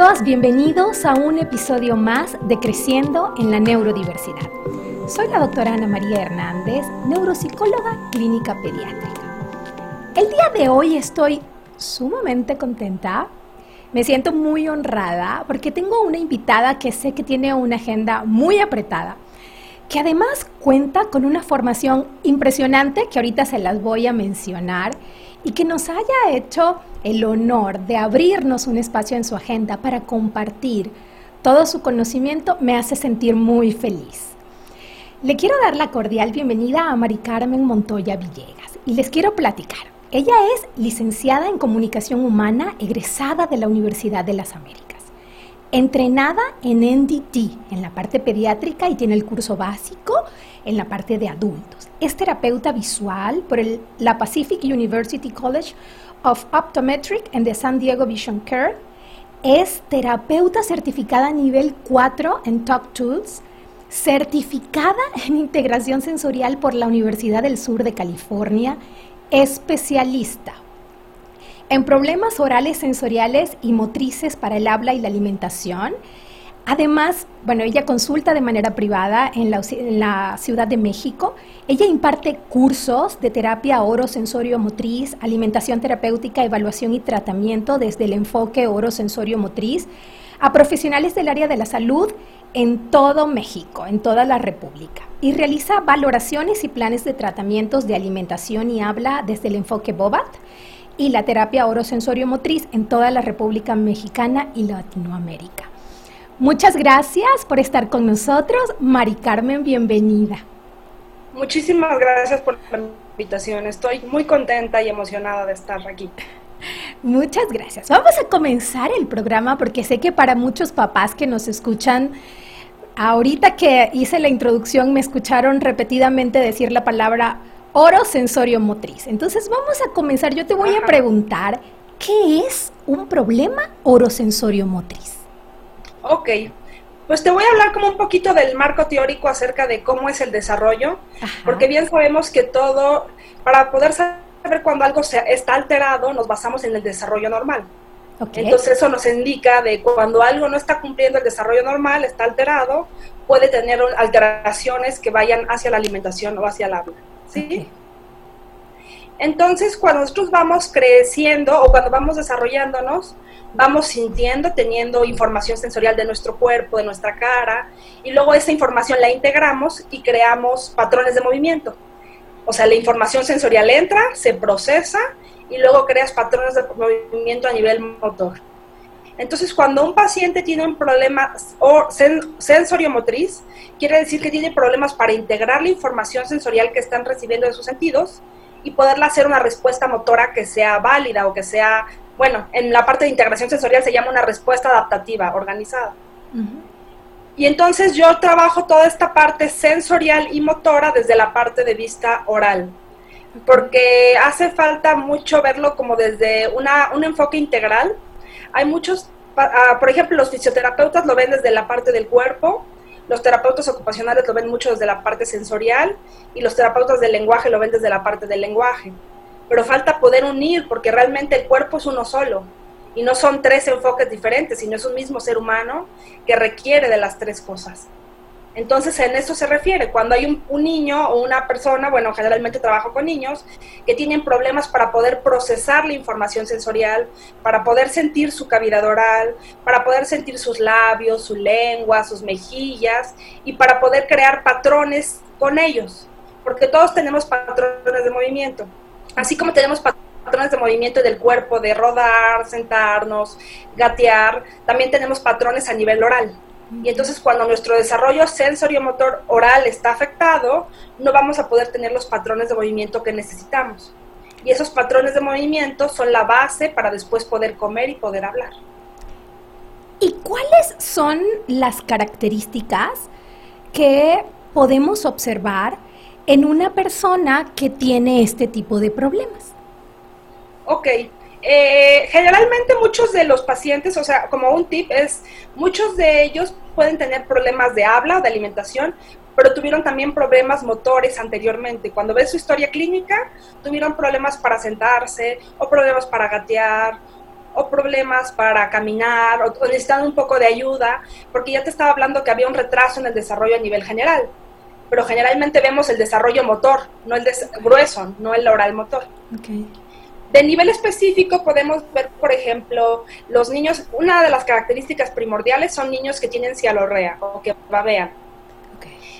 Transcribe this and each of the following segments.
Amigos, bienvenidos a un episodio más de Creciendo en la Neurodiversidad. Soy la doctora Ana María Hernández, neuropsicóloga clínica pediátrica. El día de hoy estoy sumamente contenta, me siento muy honrada porque tengo una invitada que sé que tiene una agenda muy apretada, que además cuenta con una formación impresionante que ahorita se las voy a mencionar y que nos haya hecho el honor de abrirnos un espacio en su agenda para compartir todo su conocimiento me hace sentir muy feliz. Le quiero dar la cordial bienvenida a Mari Carmen Montoya Villegas y les quiero platicar. Ella es licenciada en Comunicación Humana, egresada de la Universidad de las Américas entrenada en NDT, en la parte pediátrica y tiene el curso básico en la parte de adultos. Es terapeuta visual por el, la Pacific University College of Optometric and the San Diego Vision Care. Es terapeuta certificada nivel 4 en Talk Tools, certificada en integración sensorial por la Universidad del Sur de California, especialista en problemas orales, sensoriales y motrices para el habla y la alimentación. Además, bueno, ella consulta de manera privada en la, Ciudad de México. Ella imparte cursos de terapia oro-sensorio-motriz, alimentación terapéutica, evaluación y tratamiento desde el enfoque oro-sensorio-motriz a profesionales del área de la salud en todo México, en toda la República. Y realiza valoraciones y planes de tratamientos de alimentación y habla desde el enfoque BOBAT y la terapia orosensorio-motriz en toda la República Mexicana y Latinoamérica. Muchas gracias por estar con nosotros. Mari Carmen, bienvenida. Muchísimas gracias por la invitación. Estoy muy contenta y emocionada de estar aquí. Muchas gracias. Vamos a comenzar el programa porque sé que para muchos papás que nos escuchan, ahorita que hice la introducción me escucharon repetidamente decir la palabra oro sensorio motriz. Entonces vamos a comenzar. Yo te voy a preguntar, ¿qué es un problema orosensorio motriz? Ok, pues te voy a hablar como un poquito del marco teórico acerca de cómo es el desarrollo, porque bien sabemos que todo, para poder saber cuando algo está alterado, nos basamos en el desarrollo normal. Entonces eso nos indica de cuando algo no está cumpliendo el desarrollo normal, está alterado, puede tener alteraciones que vayan hacia la alimentación o hacia el habla. ¿sí? Entonces, cuando nosotros vamos creciendo o cuando vamos desarrollándonos, vamos sintiendo, teniendo información sensorial de nuestro cuerpo, de nuestra cara, y luego esa información la integramos y creamos patrones de movimiento. O sea, la información sensorial entra, se procesa y luego creas patrones de movimiento a nivel motor. Entonces, cuando un paciente tiene un problema sensorio-motriz, quiere decir que tiene problemas para integrar la información sensorial que están recibiendo de sus sentidos y poderla hacer una respuesta motora que sea válida o que sea, bueno, en la parte de integración sensorial se llama una respuesta adaptativa, organizada. Y entonces yo trabajo toda esta parte sensorial y motora desde la parte de vista oral, porque hace falta mucho verlo como desde una, un enfoque integral. Hay muchos ah, por ejemplo, los fisioterapeutas lo ven desde la parte del cuerpo, los terapeutas ocupacionales lo ven mucho desde la parte sensorial y los terapeutas del lenguaje lo ven desde la parte del lenguaje. Pero falta poder unir porque realmente el cuerpo es uno solo y no son tres enfoques diferentes, sino es un mismo ser humano que requiere de las tres cosas. Entonces, en eso se refiere. Cuando hay un, niño o una persona, bueno, generalmente trabajo con niños, que tienen problemas para poder procesar la información sensorial, para poder sentir su cavidad oral, para poder sentir sus labios, su lengua, sus mejillas, y para poder crear patrones con ellos. Porque todos tenemos patrones de movimiento. Así como tenemos patrones de movimiento del cuerpo, de rodar, sentarnos, gatear, también tenemos patrones a nivel oral. Y entonces cuando nuestro desarrollo sensorio-motor oral está afectado, no vamos a poder tener los patrones de movimiento que necesitamos. Y esos patrones de movimiento son la base para después poder comer y poder hablar. ¿Y cuáles son las características que podemos observar en una persona que tiene este tipo de problemas? Ok, eh, generalmente muchos de los pacientes, o sea, como un tip es, muchos de ellos pueden tener problemas de habla o de alimentación, pero tuvieron también problemas motores anteriormente. Cuando ves su historia clínica, tuvieron problemas para sentarse, o problemas para gatear, o problemas para caminar, o, necesitan un poco de ayuda, porque ya te estaba hablando que había un retraso en el desarrollo a nivel general. Pero generalmente vemos el desarrollo motor, no el grueso, no el oral motor. Okay. De nivel específico podemos ver, por ejemplo, los niños, una de las características primordiales son niños que tienen cialorrea o que babean.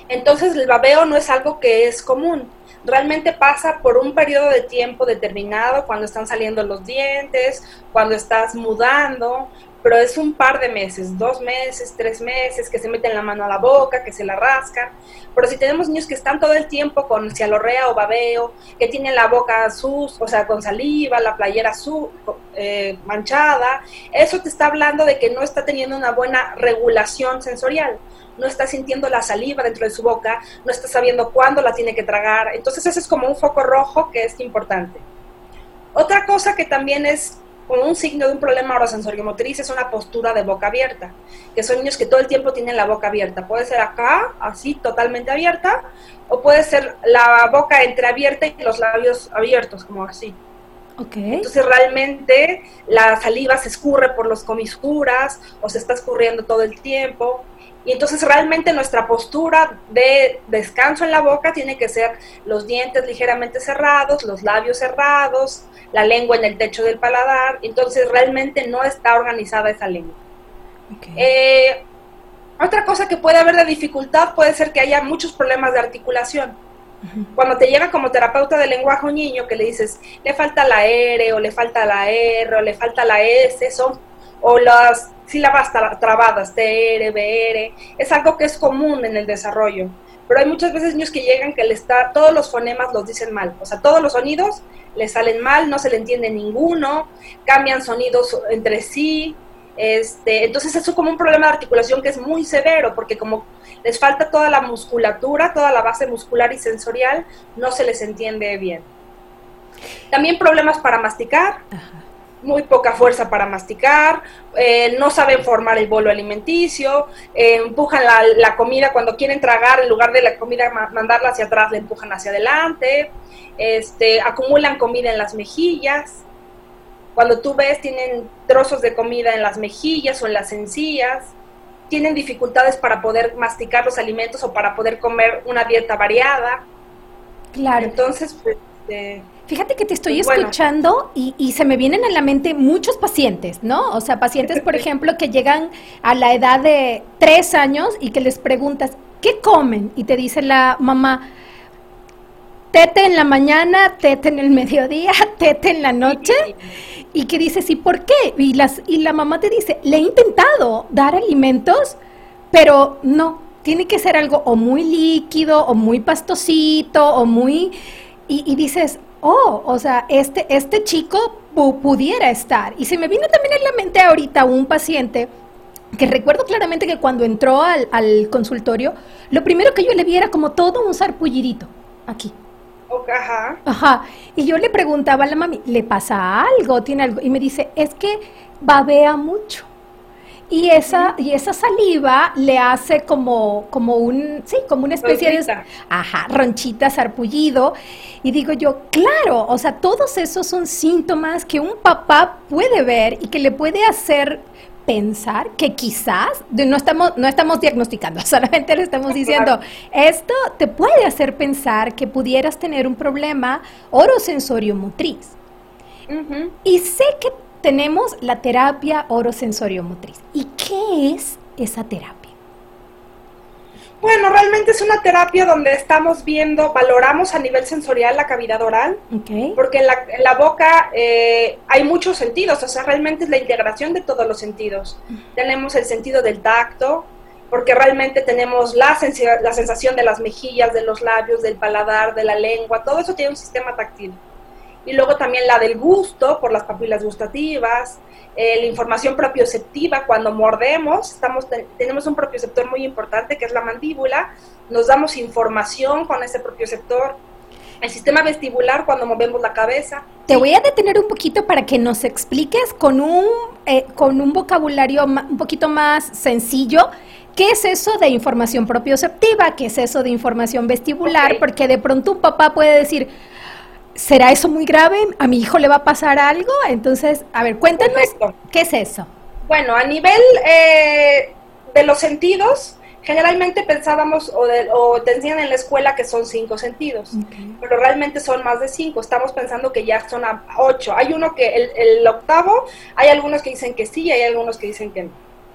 Entonces el babeo no es algo que es común, realmente pasa por un periodo de tiempo determinado, cuando están saliendo los dientes, cuando estás mudando, pero es un par de meses, dos meses, tres meses, que se meten la mano a la boca, que se la rascan. Pero si tenemos niños que están todo el tiempo con cialorrea o babeo, que tienen la boca sus, o sea, con saliva, la playera su, eh, manchada, eso te está hablando de que no está teniendo una buena regulación sensorial. No está sintiendo la saliva dentro de su boca, no está sabiendo cuándo la tiene que tragar. Entonces, ese es como un foco rojo que es importante. Otra cosa que también es un signo de un problema motriz es una postura de boca abierta, que son niños que todo el tiempo tienen la boca abierta. Puede ser acá, así, totalmente abierta, o puede ser la boca entreabierta y los labios abiertos, como así. Okay. Entonces realmente la saliva se escurre por los comisuras o se está escurriendo todo el tiempo. Y entonces realmente nuestra postura de descanso en la boca tiene que ser los dientes ligeramente cerrados, los labios cerrados, la lengua en el techo del paladar. Entonces realmente no está organizada esa lengua. Eh, otra cosa que puede haber de dificultad puede ser que haya muchos problemas de articulación. Cuando te llega como terapeuta de lenguaje un niño que le dices, le falta la R o le falta la R o le falta la S, son, o las sílabas trabadas, TR, BR, es algo que es común en el desarrollo. Pero hay muchas veces niños que llegan que le está, todos los fonemas los dicen mal, o sea, todos los sonidos le salen mal, no se le entiende ninguno, cambian sonidos entre sí, este, entonces eso es como un problema de articulación que es muy severo, porque como les falta toda la musculatura, toda la base muscular y sensorial, no se les entiende bien. También problemas para masticar. Ajá muy poca fuerza para masticar, eh, no saben formar el bolo alimenticio, eh, empujan la, comida cuando quieren tragar, en lugar de la comida mandarla hacia atrás, la empujan hacia adelante, este, acumulan comida en las mejillas. Cuando tú ves, tienen trozos de comida en las mejillas o en las encías, tienen dificultades para poder masticar los alimentos o para poder comer una dieta variada. Claro. Entonces, pues, este, Fíjate que te estoy escuchando y, se me vienen a la mente muchos pacientes, ¿no? O sea, pacientes, por ejemplo, que llegan a la edad de tres años y que les preguntas, ¿qué comen? Y te dice la mamá, tete en la mañana, tete en el mediodía, tete en la noche. Y que dices, ¿y por qué? Y, las, y la mamá te dice, le he intentado dar alimentos, pero no, tiene que ser algo o muy líquido, o muy pastosito, o muy... Y, y dices, oh, o sea, este, este chico pudiera estar. Y se me vino también en la mente ahorita un paciente que recuerdo claramente que cuando entró al, consultorio, lo primero que yo le vi era como todo un sarpullidito aquí. Ajá. Ajá. Y yo le preguntaba a la mami, ¿le pasa algo? ¿Tiene algo? Y me dice, es que babea mucho. Y esa, y esa saliva le hace como, como un, sí, como una especie de, ajá, ronchita, sarpullido. Y digo yo, claro, o sea, todos esos son síntomas que un papá puede ver y que le puede hacer pensar que quizás no estamos no estamos diagnosticando, solamente le estamos diciendo, esto te puede hacer pensar que pudieras tener un problema orosensorio motriz. Y sé que tenemos la terapia orosensorio-motriz. ¿Y qué es esa terapia? Bueno, realmente es una terapia donde estamos viendo, valoramos a nivel sensorial la cavidad oral, porque en la, boca eh, hay muchos sentidos, o sea, realmente es la integración de todos los sentidos. Tenemos el sentido del tacto, porque realmente tenemos la, la sensación de las mejillas, de los labios, del paladar, de la lengua, todo eso tiene un sistema táctil y luego también la del gusto por las papilas gustativas, eh, la información propioceptiva cuando mordemos, estamos, tenemos un propioceptor muy importante que es la mandíbula, nos damos información con ese propioceptor, el sistema vestibular cuando movemos la cabeza. Te voy a detener un poquito para que nos expliques con un, eh, con un vocabulario un poquito más sencillo. ¿Qué es eso de información propioceptiva? ¿Qué es eso de información vestibular? Porque de pronto un papá puede decir, ¿será eso muy grave? ¿A mi hijo le va a pasar algo? Entonces, a ver, cuéntanos, ¿qué es eso? Bueno, a nivel eh, de los sentidos, generalmente pensábamos o, o, te enseñan en la escuela que son cinco sentidos, pero realmente son más de cinco. Estamos pensando que ya son a ocho. Hay uno que, el, el, octavo, hay algunos que dicen que sí y hay algunos que dicen que no.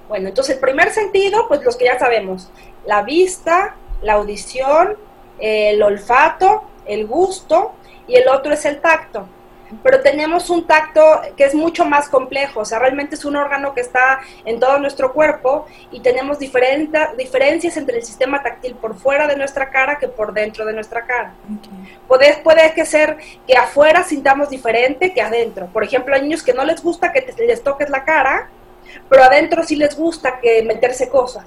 Bueno, entonces el primer sentido, pues los que ya sabemos, la vista, la audición, el olfato, el gusto, y el otro es el tacto. Pero tenemos un tacto que es mucho más complejo, o sea, realmente es un órgano que está en todo nuestro cuerpo y tenemos diferencias entre el sistema táctil por fuera de nuestra cara que por dentro de nuestra cara. Puede, puede que ser que afuera sintamos diferente que adentro. Por ejemplo, hay niños que no les gusta que les toques la cara, pero adentro sí les gusta que meterse cosas,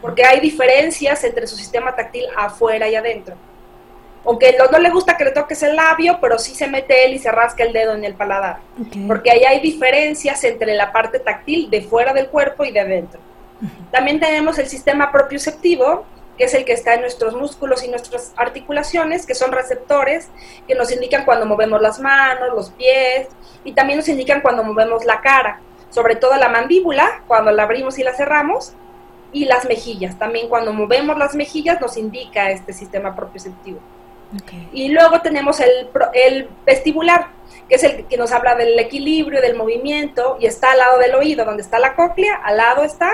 porque hay diferencias entre su sistema táctil afuera y adentro aunque no, no, le gusta que le toques el labio, pero sí se mete él y se rasca el dedo en el paladar. Porque ahí hay diferencias entre la parte táctil de fuera del cuerpo y de adentro. También tenemos el sistema propioceptivo, que es el que está en nuestros músculos y nuestras articulaciones, que son receptores que nos indican cuando movemos las manos, los pies, y también nos indican cuando movemos la cara, sobre todo la mandíbula, cuando la abrimos y la cerramos, y las mejillas. También cuando movemos las mejillas nos indica este sistema propioceptivo. Y luego tenemos el, el vestibular, que es el que nos habla del equilibrio, del movimiento, y está al lado del oído, donde está la cóclea, al lado está,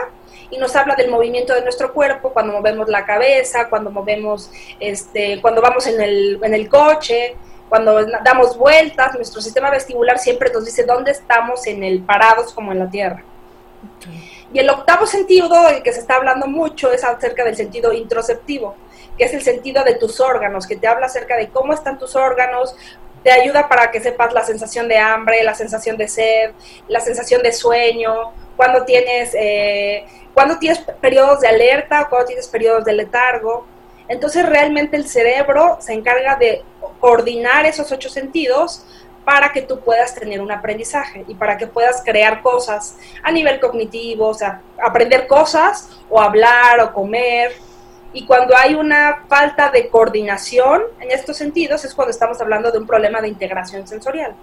y nos habla del movimiento de nuestro cuerpo, cuando movemos la cabeza, cuando movemos, este, cuando vamos en el, en el coche, cuando damos vueltas, nuestro sistema vestibular siempre nos dice dónde estamos en el parados como en la tierra. Y el octavo sentido, del que se está hablando mucho, es acerca del sentido introceptivo que es el sentido de tus órganos, que te habla acerca de cómo están tus órganos, te ayuda para que sepas la sensación de hambre, la sensación de sed, la sensación de sueño, cuando tienes, eh, cuando tienes periodos de alerta cuando tienes periodos de letargo. Entonces realmente el cerebro se encarga de coordinar esos ocho sentidos para que tú puedas tener un aprendizaje y para que puedas crear cosas a nivel cognitivo, o sea, aprender cosas o hablar o comer y cuando hay una falta de coordinación en estos sentidos es cuando estamos hablando de un problema de integración sensorial.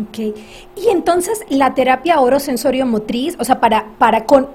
Ok. Y entonces la terapia orosensorio motriz, o sea, para, para, con,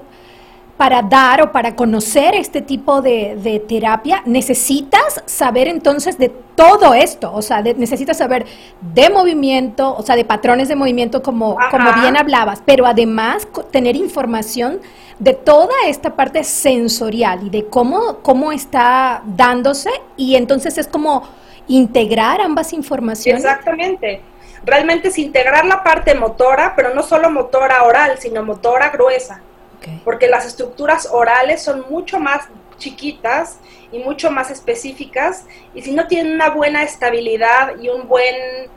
para dar o para conocer este tipo de, terapia, necesitas saber entonces de todo esto, o sea, necesitas saber de movimiento, o sea, de patrones de movimiento como, como bien hablabas, pero además tener información de toda esta parte sensorial y de cómo, cómo está dándose y entonces es como integrar ambas informaciones. Exactamente. Realmente es integrar la parte motora, pero no solo motora oral, sino motora gruesa. Porque las estructuras orales son mucho más chiquitas y mucho más específicas y si no tienen una buena estabilidad y un buen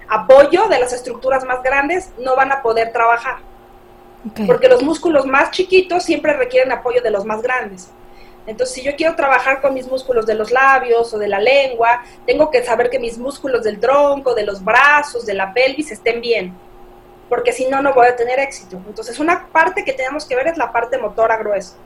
apoyo de las estructuras más grandes, no van a poder trabajar. Porque los músculos más chiquitos siempre requieren apoyo de los más grandes. Entonces, si yo quiero trabajar con mis músculos de los labios o de la lengua, tengo que saber que mis músculos del tronco, de los brazos, de la pelvis estén bien. Porque si no, no voy a tener éxito. Entonces, una parte que tenemos que ver es la parte motora gruesa.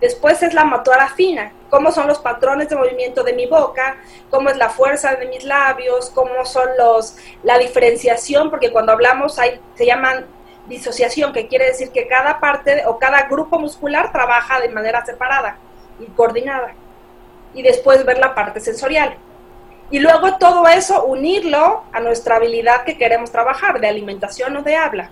Después es la motora fina, cómo son los patrones de movimiento de mi boca, cómo es la fuerza de mis labios, cómo son los la diferenciación, porque cuando hablamos hay, se llaman disociación, que quiere decir que cada parte o cada grupo muscular trabaja de manera separada y coordinada. Y después ver la parte sensorial. Y luego todo eso unirlo a nuestra habilidad que queremos trabajar, de alimentación o de habla.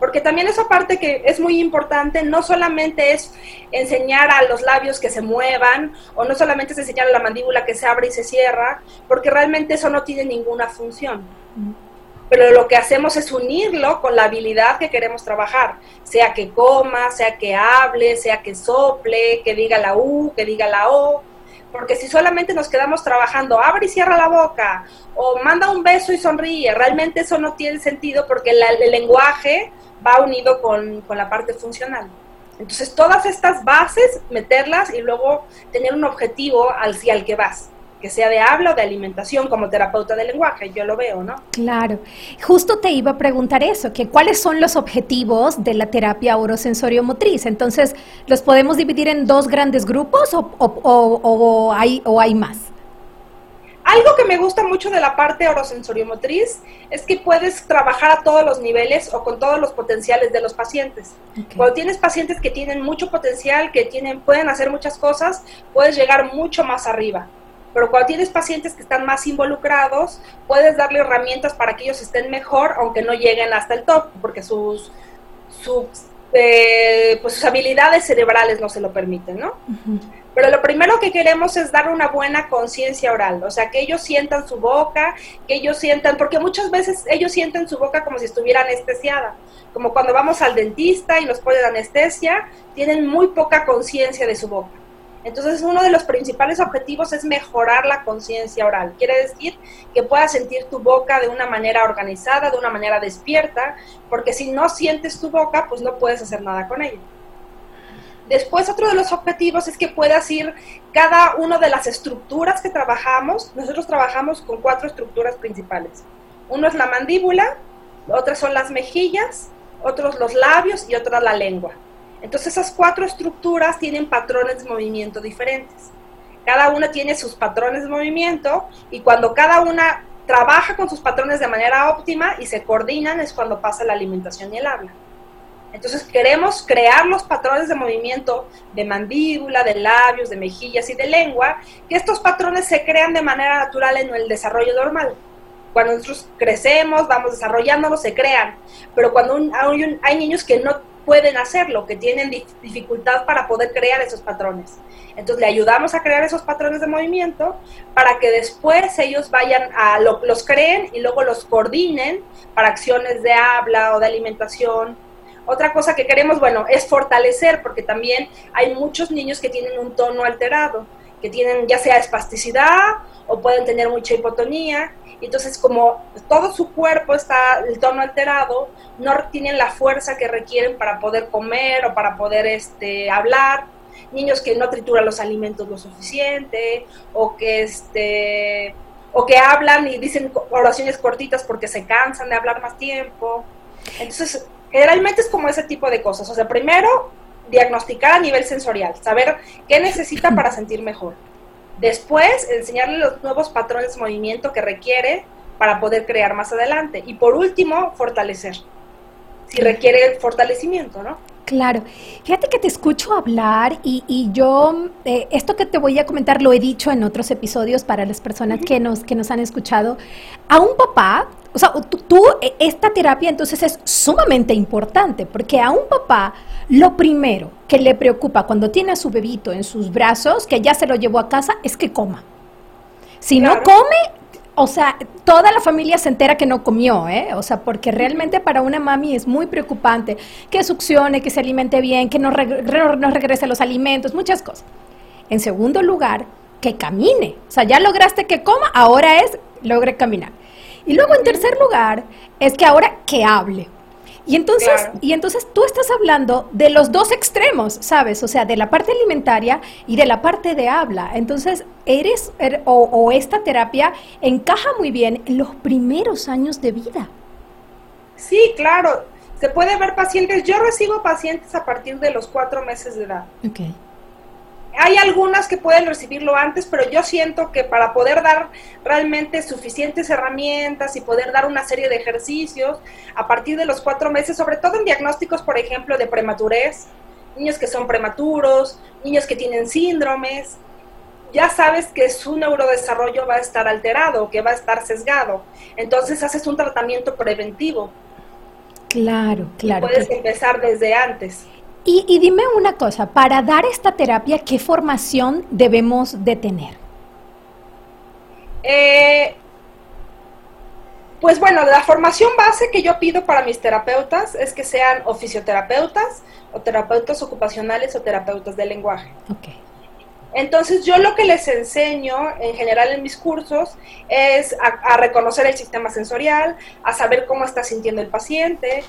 Porque también esa parte que es muy importante, no solamente es enseñar a los labios que se muevan, o no solamente es enseñar a la mandíbula que se abre y se cierra, porque realmente eso no tiene ninguna función. Pero lo que hacemos es unirlo con la habilidad que queremos trabajar, sea que coma, sea que hable, sea que sople, que diga la U, que diga la O, porque si solamente nos quedamos trabajando, abre y cierra la boca, o manda un beso y sonríe, realmente eso no tiene sentido porque el lenguaje va unido con, la parte funcional. Entonces, todas estas bases, meterlas y luego tener un objetivo al, al que vas que sea de habla o de alimentación como terapeuta de lenguaje, yo lo veo, ¿no? Claro. Justo te iba a preguntar eso, que cuáles son los objetivos de la terapia orosensorio-motriz. Entonces, ¿los podemos dividir en dos grandes grupos o, o, hay, o hay más? Algo que me gusta mucho de la parte orosensoriomotriz es que puedes trabajar a todos los niveles o con todos los potenciales de los pacientes. Cuando tienes pacientes que tienen mucho potencial, que tienen, pueden hacer muchas cosas, puedes llegar mucho más arriba. Pero cuando tienes pacientes que están más involucrados, puedes darle herramientas para que ellos estén mejor, aunque no lleguen hasta el top, porque sus, sus, eh, pues sus habilidades cerebrales no se lo permiten, ¿no? Pero lo primero que queremos es dar una buena conciencia oral, o sea, que ellos sientan su boca, que ellos sientan, porque muchas veces ellos sienten su boca como si estuviera anestesiada, como cuando vamos al dentista y nos ponen anestesia, tienen muy poca conciencia de su boca. Entonces, uno de los principales objetivos es mejorar la conciencia oral. Quiere decir que puedas sentir tu boca de una manera organizada, de una manera despierta, porque si no sientes tu boca, pues no puedes hacer nada con ella. Después, otro de los objetivos es que puedas ir cada una de las estructuras que trabajamos. Nosotros trabajamos con cuatro estructuras principales. Uno es la mandíbula, otras son las mejillas, otros los labios y otra la lengua. Entonces esas cuatro estructuras tienen patrones de movimiento diferentes. Cada una tiene sus patrones de movimiento y cuando cada una trabaja con sus patrones de manera óptima y se coordinan es cuando pasa la alimentación y el habla. Entonces queremos crear los patrones de movimiento de mandíbula, de labios, de mejillas y de lengua, que estos patrones se crean de manera natural en el desarrollo normal. Cuando nosotros crecemos, vamos desarrollándonos, se crean. Pero cuando hay niños que no pueden hacerlo, que tienen dificultad para poder crear esos patrones. Entonces le ayudamos a crear esos patrones de movimiento para que después ellos vayan a los creen y luego los coordinen para acciones de habla o de alimentación otra cosa que queremos, bueno, es fortalecer, porque también hay muchos niños que tienen un tono alterado, que tienen ya sea espasticidad o pueden tener mucha hipotonía. Entonces, como todo su cuerpo está el tono alterado, no tienen la fuerza que requieren para poder comer o para poder este, hablar. Niños que no trituran los alimentos lo suficiente o que este o que hablan y dicen oraciones cortitas porque se cansan de hablar más tiempo. Entonces, Generalmente es como ese tipo de cosas. O sea, primero, diagnosticar a nivel sensorial, saber qué necesita para sentir mejor. Después, enseñarle los nuevos patrones de movimiento que requiere para poder crear más adelante. Y por último, fortalecer. Si requiere fortalecimiento, ¿no? Claro. Fíjate que te escucho hablar y, yo, eh, esto que te voy a comentar lo he dicho en otros episodios para las personas que, nos, que nos han escuchado. A un papá o sea, tú, e, esta terapia entonces es sumamente importante, porque a un papá lo primero que le preocupa cuando tiene a su bebito en sus brazos, que ya se lo llevó a casa, es que coma. Si no come, o sea, toda la familia se entera que no comió, ¿eh? O sea, porque realmente para una mami es muy preocupante que succione, que se alimente bien, que no, regrese los alimentos, muchas cosas. En segundo lugar, que camine. O sea, ya lograste que coma, ahora es logre caminar. Y luego en tercer lugar es que ahora que hable. Y entonces, y entonces tú estás hablando de los dos extremos, ¿sabes? O sea, de la parte alimentaria y de la parte de habla. Entonces, eres, er, o, o esta terapia encaja muy bien en los primeros años de vida. Sí, claro. Se puede ver pacientes, yo recibo pacientes a partir de los cuatro meses de edad. Okay. Hay algunas que pueden recibirlo antes, pero yo siento que para poder dar realmente suficientes herramientas y poder dar una serie de ejercicios a partir de los cuatro meses, sobre todo en diagnósticos, por ejemplo, de prematurez, niños que son prematuros, niños que tienen síndromes, ya sabes que su neurodesarrollo va a estar alterado, que va a estar sesgado. Entonces haces un tratamiento preventivo. Claro, claro. puedes empezar desde antes. Y, dime una cosa, para dar esta terapia, ¿qué formación debemos de tener? Eh, pues bueno, la formación base que yo pido para mis terapeutas es que sean oficioterapeutas o terapeutas ocupacionales o terapeutas de lenguaje. Okay. Entonces yo lo que les enseño en general en mis cursos es a, reconocer el sistema sensorial, a saber cómo está sintiendo el paciente,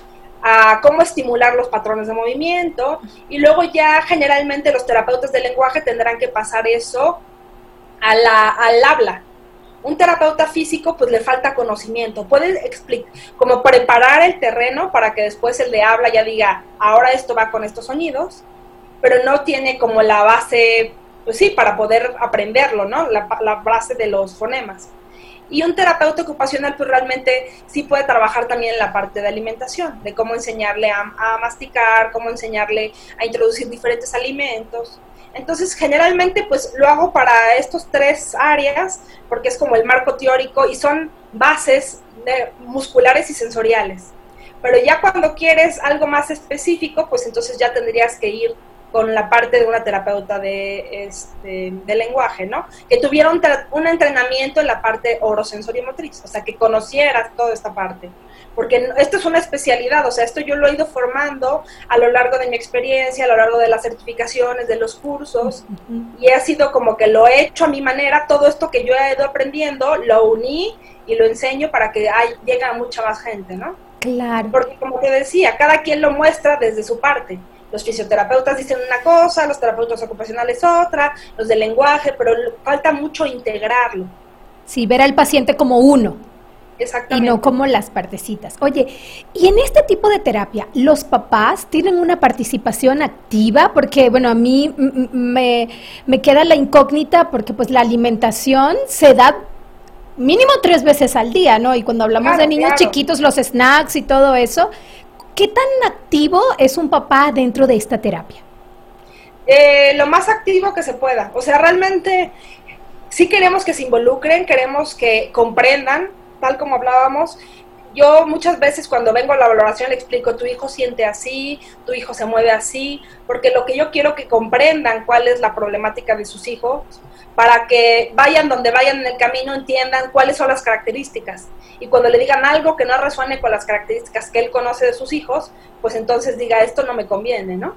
a cómo estimular los patrones de movimiento y luego ya generalmente los terapeutas del lenguaje tendrán que pasar eso a la, al habla. Un terapeuta físico pues le falta conocimiento, puede como preparar el terreno para que después el de habla ya diga, ahora esto va con estos sonidos, pero no tiene como la base pues sí, para poder aprenderlo, ¿no? La, base de los fonemas. Y un terapeuta ocupacional pues realmente sí puede trabajar también en la parte de alimentación, de cómo enseñarle a, masticar, cómo enseñarle a introducir diferentes alimentos. Entonces, generalmente, pues lo hago para estos tres áreas, porque es como el marco teórico y son bases musculares y sensoriales. Pero ya cuando quieres algo más específico, pues entonces ya tendrías que ir con la parte de una terapeuta de, este, de lenguaje, ¿no? Que tuviera un, entrenamiento en la parte orosensoriomotriz, o sea, que conocieras toda esta parte. Porque esto es una especialidad, o sea, esto yo lo he ido formando a lo largo de mi experiencia, a lo largo de las certificaciones, de los cursos, y ha sido como que lo he hecho a mi manera, todo esto que yo he ido aprendiendo, lo uní y lo enseño para que hay, llegue a mucha más gente, ¿no? Claro. Porque como te decía, cada quien lo muestra desde su parte los fisioterapeutas dicen una cosa, los terapeutas ocupacionales otra, los de lenguaje, pero falta mucho integrarlo. Sí, ver al paciente como uno. Exactamente. Y no como las partecitas. Oye, y en este tipo de terapia, ¿los papás tienen una participación activa? Porque, bueno, a mí me, me queda la incógnita porque pues la alimentación se da mínimo tres veces al día, ¿no? Y cuando hablamos de niños chiquitos, los snacks y todo eso, ¿Qué tan activo es un papá dentro de esta terapia? Eh, lo más activo que se pueda. O sea, realmente sí queremos que se involucren, queremos que comprendan, tal como hablábamos. Yo muchas veces cuando vengo a la valoración le explico, tu hijo siente así, tu hijo se mueve así, porque lo que yo quiero que comprendan cuál es la problemática de sus hijos, para que vayan donde vayan en el camino, entiendan cuáles son las características. Y cuando le digan algo que no resuene con las características que él conoce de sus hijos, pues entonces diga, esto no me conviene, ¿no?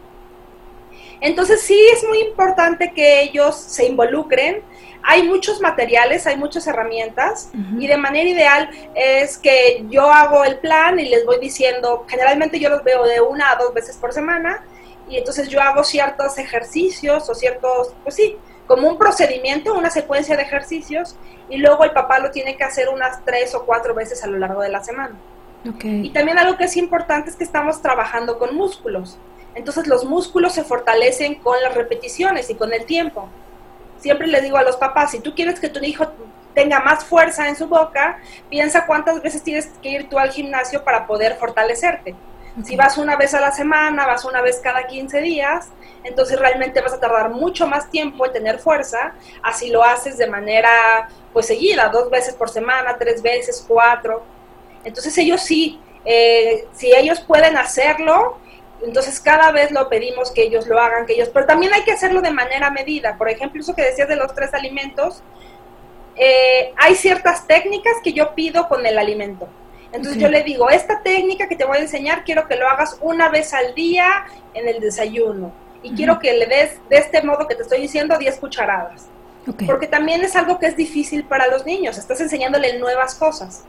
Entonces sí es muy importante que ellos se involucren. Hay muchos materiales, hay muchas herramientas y de manera ideal es que yo hago el plan y les voy diciendo, generalmente yo los veo de una a dos veces por semana y entonces yo hago ciertos ejercicios o ciertos, pues sí, como un procedimiento, una secuencia de ejercicios, y luego el papá lo tiene que hacer unas tres o cuatro veces a lo largo de la semana. Y también algo que es importante es que estamos trabajando con músculos. Entonces los músculos se fortalecen con las repeticiones y con el tiempo. Siempre le digo a los papás, si tú quieres que tu hijo tenga más fuerza en su boca, piensa cuántas veces tienes que ir tú al gimnasio para poder fortalecerte. Si vas una vez a la semana, vas una vez cada 15 días, entonces realmente vas a tardar mucho más tiempo en tener fuerza, así lo haces de manera pues seguida, dos veces por semana, tres veces, cuatro. Entonces ellos sí, eh, si ellos pueden hacerlo, entonces cada vez lo pedimos que ellos lo hagan, que ellos, pero también hay que hacerlo de manera medida. Por ejemplo, eso que decías de los tres alimentos, eh, hay ciertas técnicas que yo pido con el alimento. Entonces yo le digo, esta técnica que te voy a enseñar, quiero que lo hagas una vez al día en el desayuno. Y quiero que le des, de este modo que te estoy diciendo, 10 cucharadas. Porque también es algo que es difícil para los niños, estás enseñándole nuevas cosas.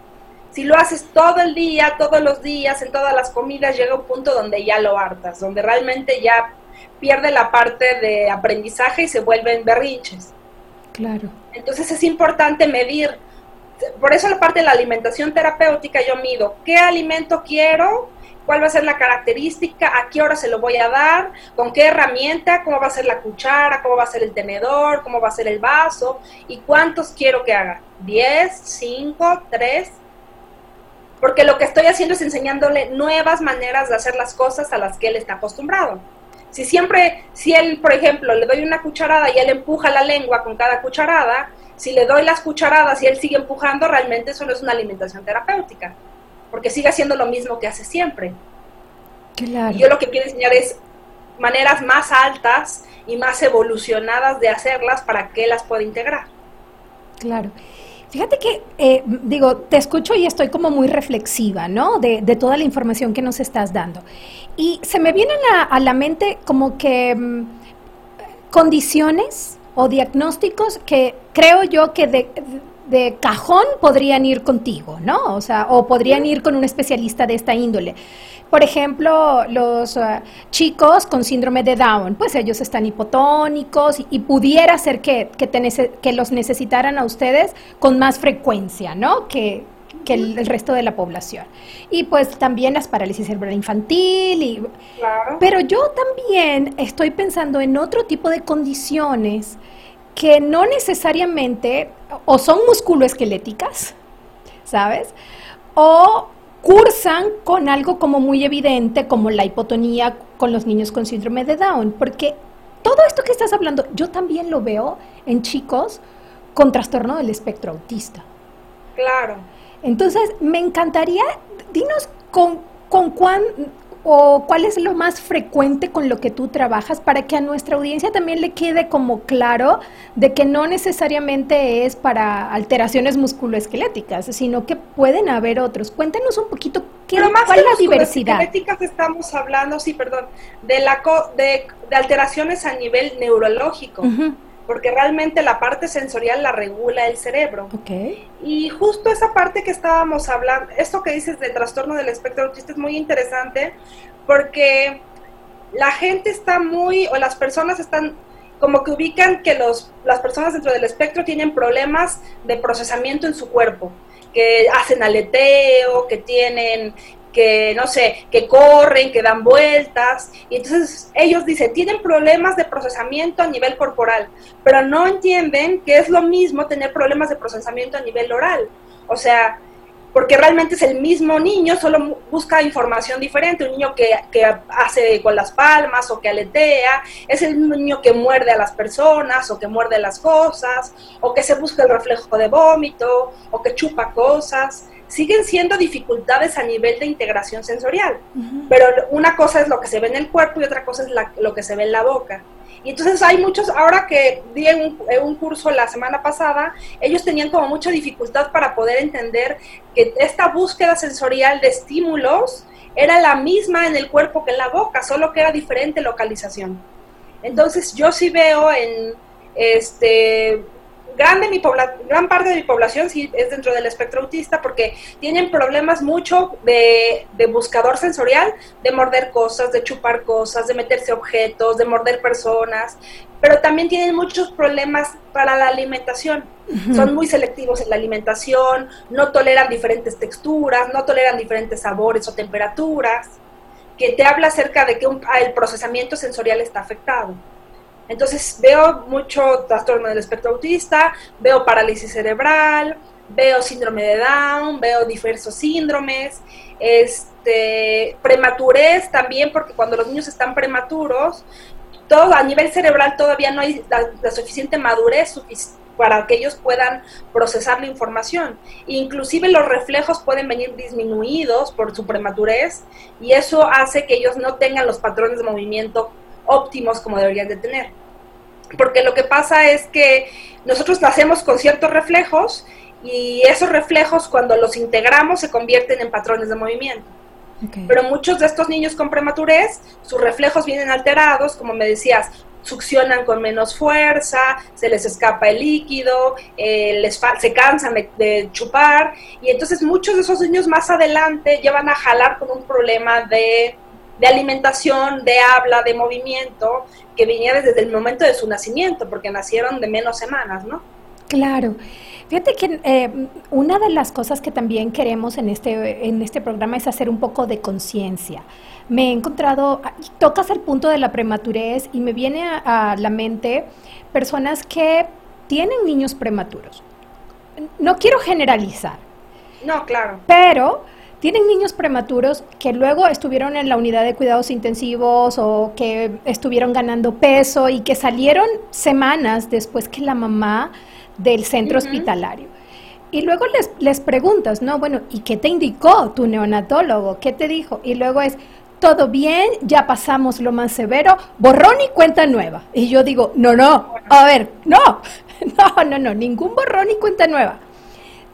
Si lo haces todo el día, todos los días, en todas las comidas, llega un punto donde ya lo hartas, donde realmente ya pierde la parte de aprendizaje y se vuelven berrinches. Claro. Entonces es importante medir por eso la parte de la alimentación terapéutica yo mido qué alimento quiero, cuál va a ser la característica, a qué hora se lo voy a dar, con qué herramienta, cómo va a ser la cuchara, cómo va a ser el tenedor, cómo va a ser el vaso y cuántos quiero que haga. ¿10, 5, 3? Porque lo que estoy haciendo es enseñándole nuevas maneras de hacer las cosas a las que él está acostumbrado. Si siempre, si él, por ejemplo, le doy una cucharada y él empuja la lengua con cada cucharada, si le doy las cucharadas y él sigue empujando, realmente eso no es una alimentación terapéutica, porque sigue haciendo lo mismo que hace siempre. Claro. Y yo lo que quiero enseñar es maneras más altas y más evolucionadas de hacerlas para que las pueda integrar. Claro. Fíjate que, eh, digo, te escucho y estoy como muy reflexiva, ¿no? De, toda la información que nos estás dando. Y se me vienen a, la mente como que mm, condiciones o diagnósticos que creo yo que de, cajón podrían ir contigo, ¿no? O sea, o podrían ir con un especialista de esta índole. Por ejemplo, los uh, chicos con síndrome de Down, pues ellos están hipotónicos y, pudiera ser que, que, los necesitaran a ustedes con más frecuencia, ¿no? Que, el, resto de la población. Y pues también las parálisis cerebral infantil. Y, Pero yo también estoy pensando en otro tipo de condiciones que no necesariamente o son musculoesqueléticas, ¿sabes? O cursan con algo como muy evidente, como la hipotonía con los niños con síndrome de Down, porque todo esto que estás hablando, yo también lo veo en chicos con trastorno del espectro autista. Claro. Entonces, me encantaría, dinos con, con cuán, o cuál es lo más frecuente con lo que tú trabajas para que a nuestra audiencia también le quede como claro de que no necesariamente es para alteraciones musculoesqueléticas, sino que pueden haber otros. Cuéntanos un poquito qué, más cuál es la diversidad. estamos hablando, sí, perdón, de la de, alteraciones a nivel neurológico porque realmente la parte sensorial la regula el cerebro. Okay. Y justo esa parte que estábamos hablando, esto que dices de trastorno del espectro autista es muy interesante porque la gente está muy, o las personas están como que ubican que los, las personas dentro del espectro tienen problemas de procesamiento en su cuerpo, que hacen aleteo, que tienen que, no sé, que corren, que dan vueltas. Y entonces ellos dicen, tienen problemas de procesamiento a nivel corporal, pero no entienden que es lo mismo tener problemas de procesamiento a nivel oral. O sea, porque realmente es el mismo niño, solo busca información diferente. Un niño que, que, hace con las palmas o que aletea, es el niño que muerde a las personas o que muerde las cosas, o que se busca el reflejo de vómito, o que chupa cosas siguen siendo dificultades a nivel de integración sensorial, pero una cosa es lo que se ve en el cuerpo y otra cosa es lo que se ve en la boca. Y entonces hay muchos, ahora que di un, un, curso la semana pasada, ellos tenían como mucha dificultad para poder entender que esta búsqueda sensorial de estímulos era la misma en el cuerpo que en la boca, solo que era diferente localización. Entonces yo sí veo en este grande mi gran parte de mi población sí es dentro del espectro autista porque tienen problemas mucho de, buscador sensorial, de morder cosas, de chupar cosas, de meterse objetos, de morder personas, pero también tienen muchos problemas para la alimentación. Son muy selectivos en la alimentación, no toleran diferentes texturas, no toleran diferentes sabores o temperaturas, que te habla acerca de que el procesamiento sensorial está afectado. Entonces veo mucho trastorno del espectro autista, veo parálisis cerebral, veo síndrome de Down, veo diversos síndromes, este, prematurez también, porque cuando los niños están prematuros, todo a nivel cerebral todavía no hay la, suficiente madurez para que ellos puedan procesar la información. Inclusive los reflejos pueden venir disminuidos por su prematurez y eso hace que ellos no tengan los patrones de movimiento óptimos como deberían de tener. Porque lo que pasa es que nosotros nacemos con ciertos reflejos y esos reflejos cuando los integramos se convierten en patrones de movimiento. Pero muchos de estos niños con prematurez, sus reflejos vienen alterados, como me decías, succionan con menos fuerza, se les escapa el líquido, eh, les se cansan de, chupar, y entonces muchos de esos niños más adelante ya van a jalar con un problema de de alimentación, de habla, de movimiento, que venía desde el momento de su nacimiento, porque nacieron de menos semanas, ¿no? Claro. Fíjate que eh, una de las cosas que también queremos en este, en este programa es hacer un poco de conciencia. Me he encontrado, tocas el punto de la prematurez y me viene a, la mente personas que tienen niños prematuros. No quiero generalizar. No, claro. Pero tienen niños prematuros que luego estuvieron en la unidad de cuidados intensivos o que estuvieron ganando peso y que salieron semanas después que la mamá del centro hospitalario. Y luego les, les preguntas, ¿no? Bueno, ¿y qué te indicó tu neonatólogo? ¿Qué te dijo? Y luego es, todo bien, ya pasamos lo más severo, borrón y cuenta nueva. Y yo digo, no, no, a ver, no, no, no, no, ningún borrón y cuenta nueva.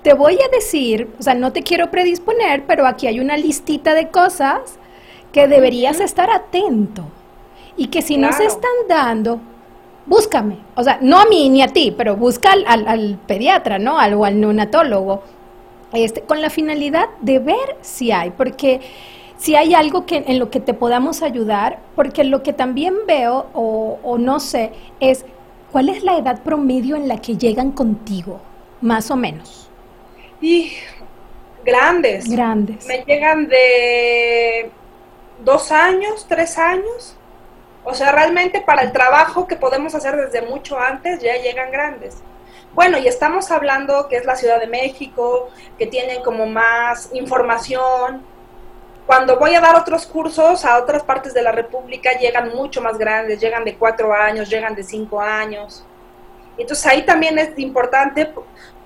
Te voy a decir, o sea, no te quiero predisponer, pero aquí hay una listita de cosas que deberías estar atento. Y que si no se están dando, búscame. O sea, no a mí ni a ti, pero busca al, pediatra, ¿no? Al, o al neonatólogo. Este, con la finalidad de ver si hay, porque si hay algo que, en lo que te podamos ayudar, porque lo que también veo o, o no sé es cuál es la edad promedio en la que llegan contigo, más o menos. Y grandes. Grandes. Me llegan de dos años, tres años. O sea, realmente para el trabajo que podemos hacer desde mucho antes ya llegan grandes. Bueno, y estamos hablando que es la Ciudad de México, que tienen como más información. Cuando voy a dar otros cursos a otras partes de la República llegan mucho más grandes, llegan de cuatro años, llegan de cinco años. Entonces ahí también es importante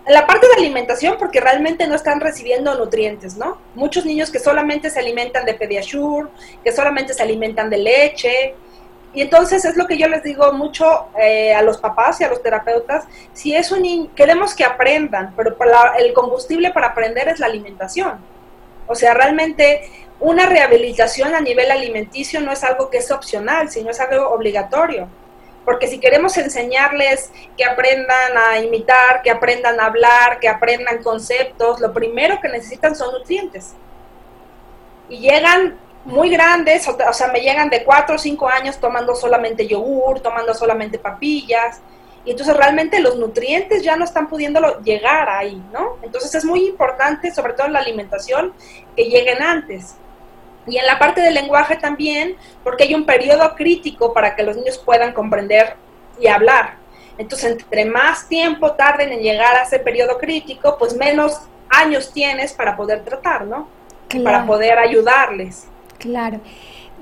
la parte de alimentación, porque realmente no están recibiendo nutrientes, ¿no? Muchos niños que solamente se alimentan de Pediasure, que solamente se alimentan de leche, y entonces es lo que yo les digo mucho eh, a los papás y a los terapeutas, si es un niño, queremos que aprendan, pero el combustible para aprender es la alimentación. O sea, realmente una rehabilitación a nivel alimenticio no es algo que es opcional, sino es algo obligatorio. Porque si queremos enseñarles que aprendan a imitar, que aprendan a hablar, que aprendan conceptos, lo primero que necesitan son nutrientes. Y llegan muy grandes, o, sea, me llegan de 4 o 5 años tomando solamente yogur, tomando solamente papillas, y entonces realmente los nutrientes ya no están pudiéndolo llegar ahí, ¿no? Entonces es muy importante, sobre todo en la alimentación, que lleguen antes. Y en la parte del lenguaje también, porque hay un periodo crítico para que los niños puedan comprender y hablar. Entonces, entre más tiempo tarden en llegar a ese periodo crítico, pues menos años tienes para poder tratar, ¿no? Para poder ayudarles. Claro.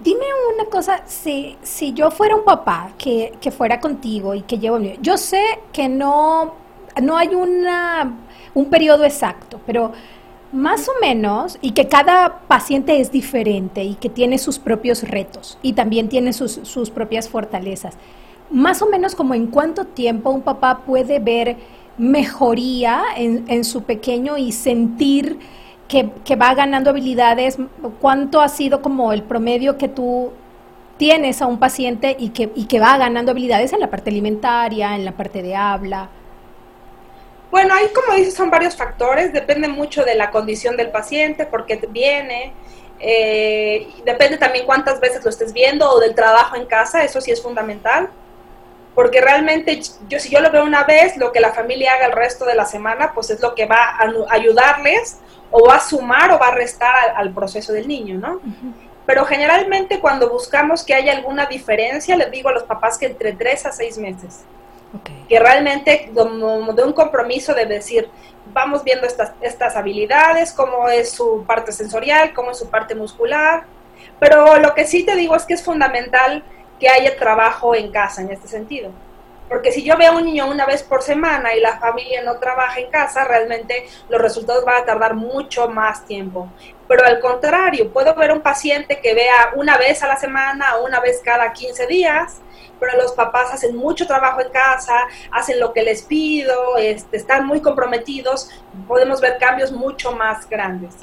Dime una cosa, si, si yo fuera un papá que, que fuera contigo y que llevo yo sé que no, no hay una, un periodo exacto, pero más o menos, y que cada paciente es diferente y que tiene sus propios retos y también tiene sus, sus propias fortalezas. Más o menos como en cuánto tiempo un papá puede ver mejoría en, en su pequeño y sentir que, va ganando habilidades, ¿cuánto ha sido como el promedio que tú tienes a un paciente y que, y que va ganando habilidades en la parte alimentaria, en la parte de habla? Bueno, ahí como dices son varios factores, depende mucho de la condición del paciente, porque viene, eh, depende también cuántas veces lo estés viendo o del trabajo en casa, eso sí es fundamental, porque realmente yo si yo lo veo una vez, lo que la familia haga el resto de la semana, pues es lo que va a ayudarles o va a sumar o va a restar al, proceso del niño, ¿no? Pero generalmente cuando buscamos que haya alguna diferencia, les digo a los papás que entre tres a seis meses. Que realmente como de un compromiso de decir, vamos viendo estas, estas habilidades, cómo es su parte sensorial, cómo es su parte muscular. Pero lo que sí te digo es que es fundamental que haya trabajo en casa en este sentido. Porque si yo veo a un niño una vez por semana y la familia no trabaja en casa, realmente los resultados van a tardar mucho más tiempo. Pero al contrario, puedo ver un paciente que vea una vez a la semana o una vez cada 15 días, pero los papás hacen mucho trabajo en casa, hacen lo que les pido, este, están muy comprometidos, podemos ver cambios mucho más grandes.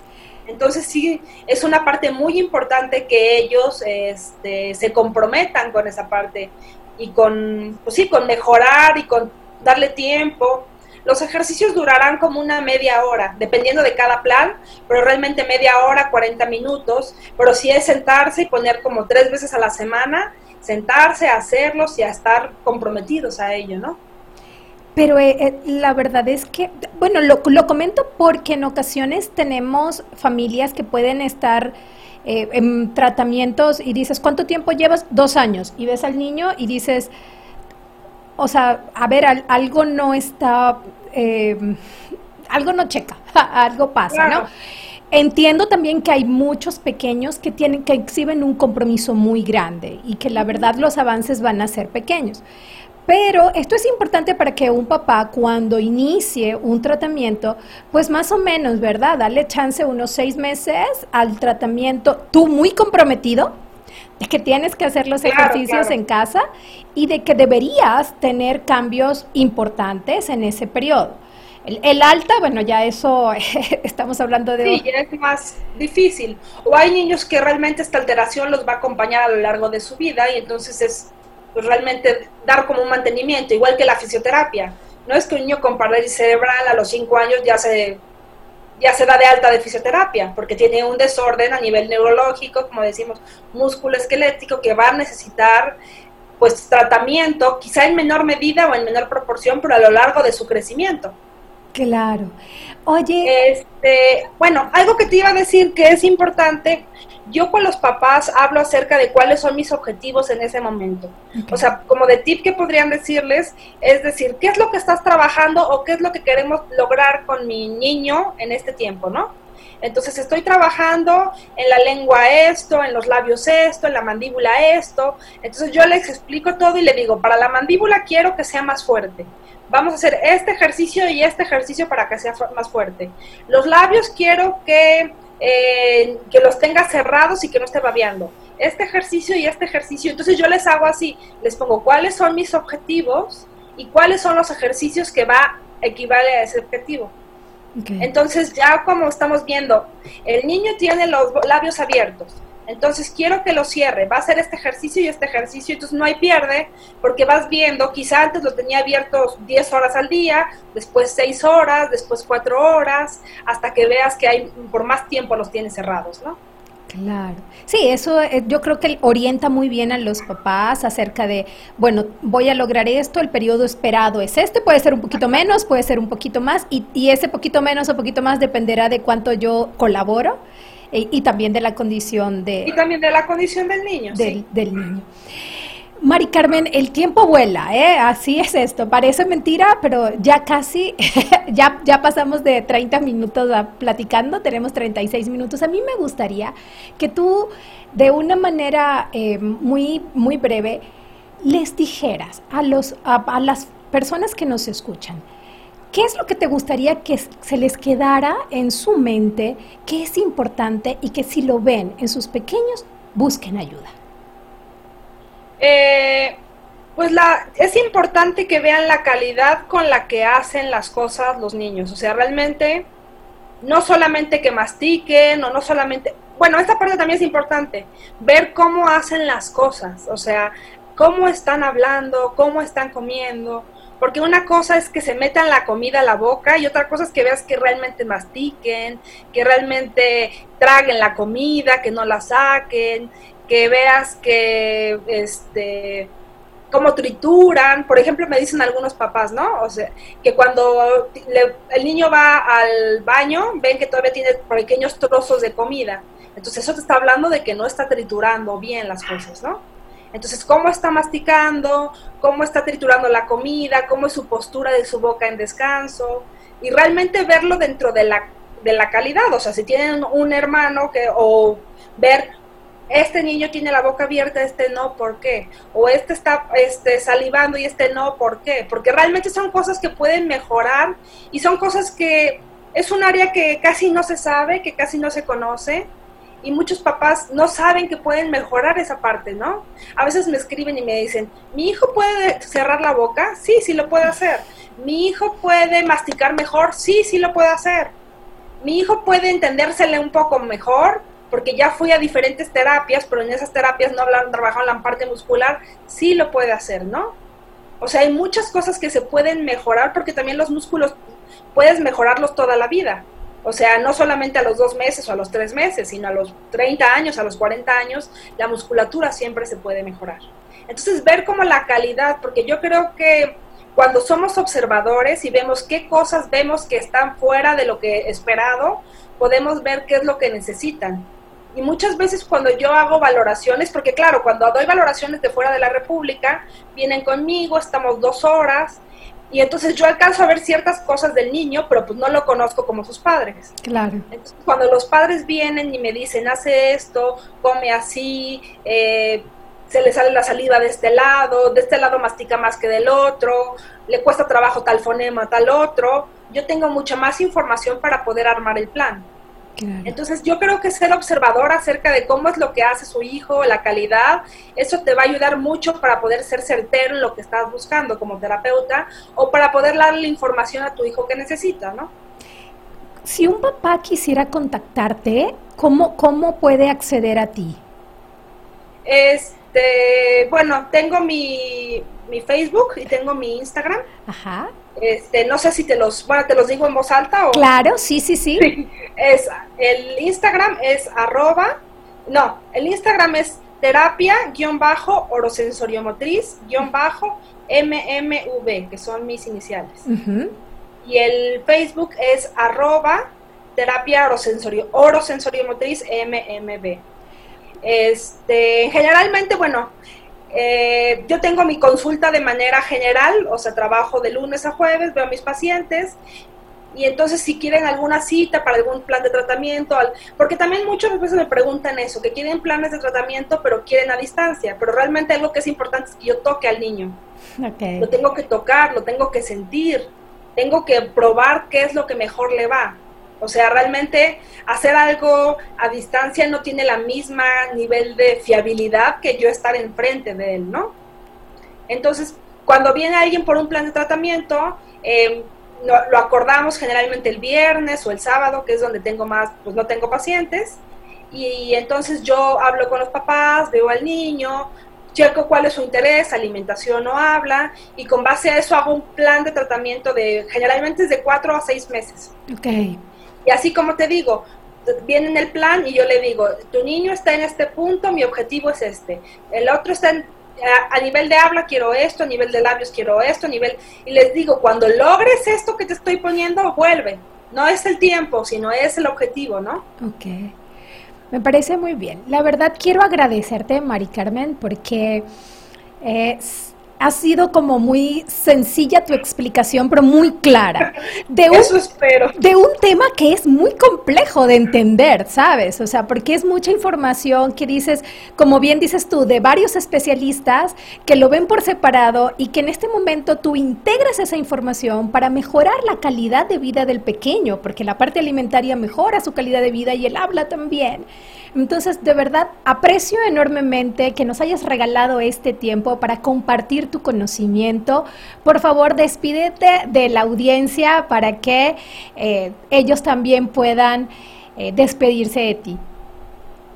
Entonces sí, es una parte muy importante que ellos este, se comprometan con esa parte y con, pues sí, con mejorar y con darle tiempo. Los ejercicios durarán como una media hora, dependiendo de cada plan, pero realmente media hora, 40 minutos. Pero si es sentarse y poner como tres veces a la semana, sentarse, hacerlos y a estar comprometidos a ello, ¿no? pero eh, eh, la verdad es que, bueno, lo, lo, comento porque en ocasiones tenemos familias que pueden estar eh, en tratamientos y dices, ¿cuánto tiempo llevas? Dos años. Y ves al niño y dices, o sea, a ver, algo no está, algo no checa, algo pasa, ¿no? Entiendo también que hay muchos pequeños que tienen que exhiben un compromiso muy grande y que la verdad los avances van a ser pequeños. Pero esto es importante para que un papá cuando inicie un tratamiento, pues más o menos, ¿verdad? Dale chance unos seis meses al tratamiento, tú muy comprometido, de que tienes que hacer los ejercicios en casa y de que deberías tener cambios importantes en ese periodo. El, alta, bueno, ya eso estamos hablando de... Sí, ya es más difícil. O hay niños que realmente esta alteración los va a acompañar a lo largo de su vida y entonces es pues realmente dar como un mantenimiento, igual que la fisioterapia. No es que un niño con parálisis cerebral a los 5 años ya se, ya se da de alta de fisioterapia, porque tiene un desorden a nivel neurológico, como decimos, músculo esquelético, que va a necesitar pues tratamiento, quizá en menor medida o en menor proporción, pero a lo largo de su crecimiento. Claro. Oye. Este, bueno, algo que te iba a decir que es importante yo con los papás hablo acerca de cuáles son mis objetivos en ese momento. O sea, como de tip que podrían decirles, es decir, ¿qué es lo que estás trabajando o qué es lo que queremos lograr con mi niño en este tiempo, ¿no? Entonces estoy trabajando en la lengua esto, en los labios esto, en la mandíbula esto. Entonces yo les explico todo y le digo, para la mandíbula quiero que sea más fuerte. Vamos a hacer este ejercicio y este ejercicio para que sea más fuerte. Los labios quiero que eh, que los tenga cerrados y que no esté babeando. Este ejercicio y este ejercicio. Entonces yo les hago así, les pongo cuáles son mis objetivos y cuáles son los ejercicios que va equivale a ese objetivo. Entonces ya como estamos viendo, el niño tiene los labios abiertos. Entonces quiero que lo cierre, va a hacer este ejercicio y este ejercicio, entonces no hay pierde, porque vas viendo, quizá antes lo tenía abierto 10 horas al día, después 6 horas, después 4 horas, hasta que veas que hay por más tiempo los tienes cerrados, ¿no? Claro. Sí, eso eh, yo creo que orienta muy bien a los papás acerca de, bueno, voy a lograr esto, el periodo esperado es este, puede ser un poquito menos, puede ser un poquito más, y, y ese poquito menos o poquito más dependerá de cuánto yo colaboro y también de la condición de... Y también de la condición del niño. Del, del niño. Mari Carmen, el tiempo vuela, ¿eh? Así es esto. Parece mentira, pero ya casi, ya, ya pasamos de 30 minutos platicando, tenemos 36 minutos. A mí me gustaría que tú, de una manera eh, muy, muy breve, les dijeras a, los, a las personas que nos escuchan, ¿Qué es lo que te gustaría que se les quedara en su mente, que es importante y que si lo ven en sus pequeños, busquen ayuda? Eh, pues la, es importante que vean la calidad con la que hacen las cosas los niños. O sea, realmente no solamente que mastiquen o no solamente... Bueno, esta parte también es importante, ver cómo hacen las cosas, o sea, cómo están hablando, cómo están comiendo, porque una cosa es que se metan la comida a la boca y otra cosa es que veas que realmente mastiquen, que realmente traguen la comida, que no la saquen, que veas que este cómo trituran, por ejemplo, me dicen algunos papás, ¿no? O sea, que cuando el niño va al baño, ven que todavía tiene pequeños trozos de comida. Entonces eso te está hablando de que no está triturando bien las cosas, ¿no? Entonces, cómo está masticando, cómo está triturando la comida, cómo es su postura de su boca en descanso, y realmente verlo dentro de la, de la calidad. O sea, si tienen un hermano que, o ver, este niño tiene la boca abierta, este no, ¿por qué? O este está este, salivando y este no, ¿por qué? Porque realmente son cosas que pueden mejorar y son cosas que es un área que casi no se sabe, que casi no se conoce y muchos papás no saben que pueden mejorar esa parte, ¿no? A veces me escriben y me dicen, ¿mi hijo puede cerrar la boca? Sí, sí lo puede hacer. ¿Mi hijo puede masticar mejor? Sí, sí lo puede hacer. ¿Mi hijo puede entendérsele un poco mejor? Porque ya fui a diferentes terapias, pero en esas terapias no hablaron, trabajaron la parte muscular. Sí lo puede hacer, ¿no? O sea, hay muchas cosas que se pueden mejorar porque también los músculos puedes mejorarlos toda la vida. O sea, no solamente a los dos meses o a los tres meses, sino a los 30 años, a los 40 años, la musculatura siempre se puede mejorar. Entonces, ver como la calidad, porque yo creo que cuando somos observadores y vemos qué cosas vemos que están fuera de lo que esperado, podemos ver qué es lo que necesitan. Y muchas veces cuando yo hago valoraciones, porque claro, cuando doy valoraciones de fuera de la República, vienen conmigo, estamos dos horas, y entonces yo alcanzo a ver ciertas cosas del niño, pero pues no lo conozco como sus padres. Claro. Entonces, cuando los padres vienen y me dicen, hace esto, come así, eh, se le sale la saliva de este lado, de este lado mastica más que del otro, le cuesta trabajo tal fonema, tal otro, yo tengo mucha más información para poder armar el plan. Entonces yo creo que ser observador acerca de cómo es lo que hace su hijo, la calidad, eso te va a ayudar mucho para poder ser certero en lo que estás buscando como terapeuta o para poder darle información a tu hijo que necesita, ¿no? Si un papá quisiera contactarte, ¿cómo, cómo puede acceder a ti? Este, bueno, tengo mi, mi Facebook y tengo mi Instagram. Ajá. Este, no sé si te los, bueno, te los digo en voz alta o... Claro, sí, sí, sí. Es, el Instagram es arroba, no, el Instagram es terapia guion bajo orosensoriomotriz guion bajo MMV, que son mis iniciales. Y el Facebook es arroba terapia orosensorio, orosensoriomotriz MMB. Este, generalmente, bueno, eh, yo tengo mi consulta de manera general, o sea, trabajo de lunes a jueves, veo a mis pacientes y entonces si quieren alguna cita para algún plan de tratamiento, porque también muchas veces me preguntan eso, que quieren planes de tratamiento pero quieren a distancia, pero realmente algo que es importante es que yo toque al niño. Lo tengo que tocar, lo tengo que sentir, tengo que probar qué es lo que mejor le va. O sea, realmente hacer algo a distancia no tiene la misma nivel de fiabilidad que yo estar enfrente de él, ¿no? Entonces, cuando viene alguien por un plan de tratamiento, eh, lo, acordamos generalmente el viernes o el sábado, que es donde tengo más, pues no tengo pacientes, y entonces yo hablo con los papás, veo al niño, checo cuál es su interés, alimentación o habla, y con base a eso hago un plan de tratamiento de generalmente es de cuatro a seis meses. Okay. Y así como te digo, viene en el plan y yo le digo, tu niño está en este punto, mi objetivo es este. El otro está en, a, nivel de habla quiero esto, a nivel de labios quiero esto, a nivel... Y les digo, cuando logres esto que te estoy poniendo, vuelve. No es el tiempo, sino es el objetivo, ¿no? Ok. Me parece muy bien. La verdad quiero agradecerte, Mari Carmen, porque... es ha sido como muy sencilla tu explicación, pero muy clara. De un, Eso espero. De un tema que es muy complejo de entender, ¿sabes? O sea, porque es mucha información que dices, como bien dices tú, de varios especialistas que lo ven por separado y que en este momento tú integras esa información para mejorar la calidad de vida del pequeño, porque la parte alimentaria mejora su calidad de vida y el habla también. Entonces, de verdad, aprecio enormemente que nos hayas regalado este tiempo para compartir tu conocimiento. Por favor, despídete de la audiencia para que eh, ellos también puedan eh, despedirse de ti.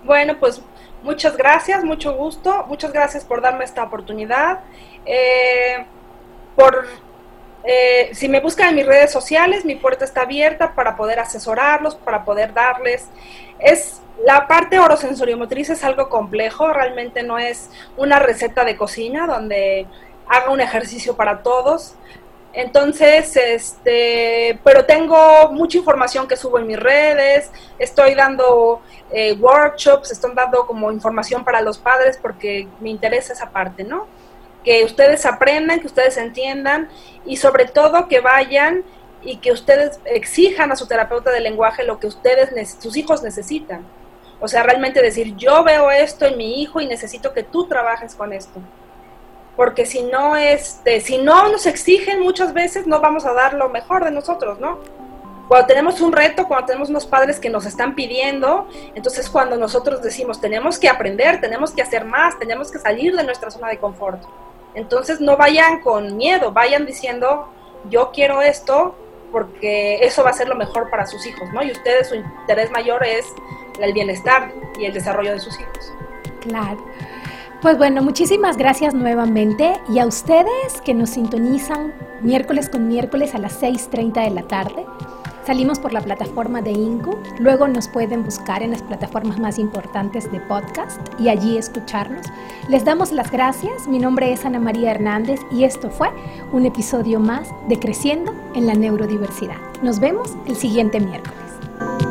Bueno, pues muchas gracias, mucho gusto, muchas gracias por darme esta oportunidad. Eh, por si me buscan en mis redes sociales, mi puerta está abierta para poder asesorarlos, para poder darles. Es la parte orosensoriomotriz es algo complejo, realmente no es una receta de cocina donde haga un ejercicio para todos. Entonces, este, pero tengo mucha información que subo en mis redes, estoy dando eh, workshops, estoy dando como información para los padres porque me interesa esa parte, ¿no? Que ustedes aprendan, que ustedes entiendan y sobre todo que vayan y que ustedes exijan a su terapeuta de lenguaje lo que ustedes, sus hijos necesitan. O sea, realmente decir, yo veo esto en mi hijo y necesito que tú trabajes con esto. Porque si no, este, si no nos exigen muchas veces, no vamos a dar lo mejor de nosotros, ¿no? Cuando tenemos un reto, cuando tenemos unos padres que nos están pidiendo, entonces cuando nosotros decimos, tenemos que aprender, tenemos que hacer más, tenemos que salir de nuestra zona de confort. Entonces no vayan con miedo, vayan diciendo, yo quiero esto porque eso va a ser lo mejor para sus hijos, ¿no? Y ustedes su interés mayor es el bienestar y el desarrollo de sus hijos. Claro. Pues bueno, muchísimas gracias nuevamente y a ustedes que nos sintonizan miércoles con miércoles a las 6.30 de la tarde. Salimos por la plataforma de Incu, luego nos pueden buscar en las plataformas más importantes de podcast y allí escucharnos. Les damos las gracias, mi nombre es Ana María Hernández y esto fue un episodio más de Creciendo en la Neurodiversidad. Nos vemos el siguiente miércoles.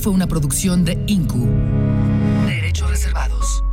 Fue una producción de INCU. Derechos reservados.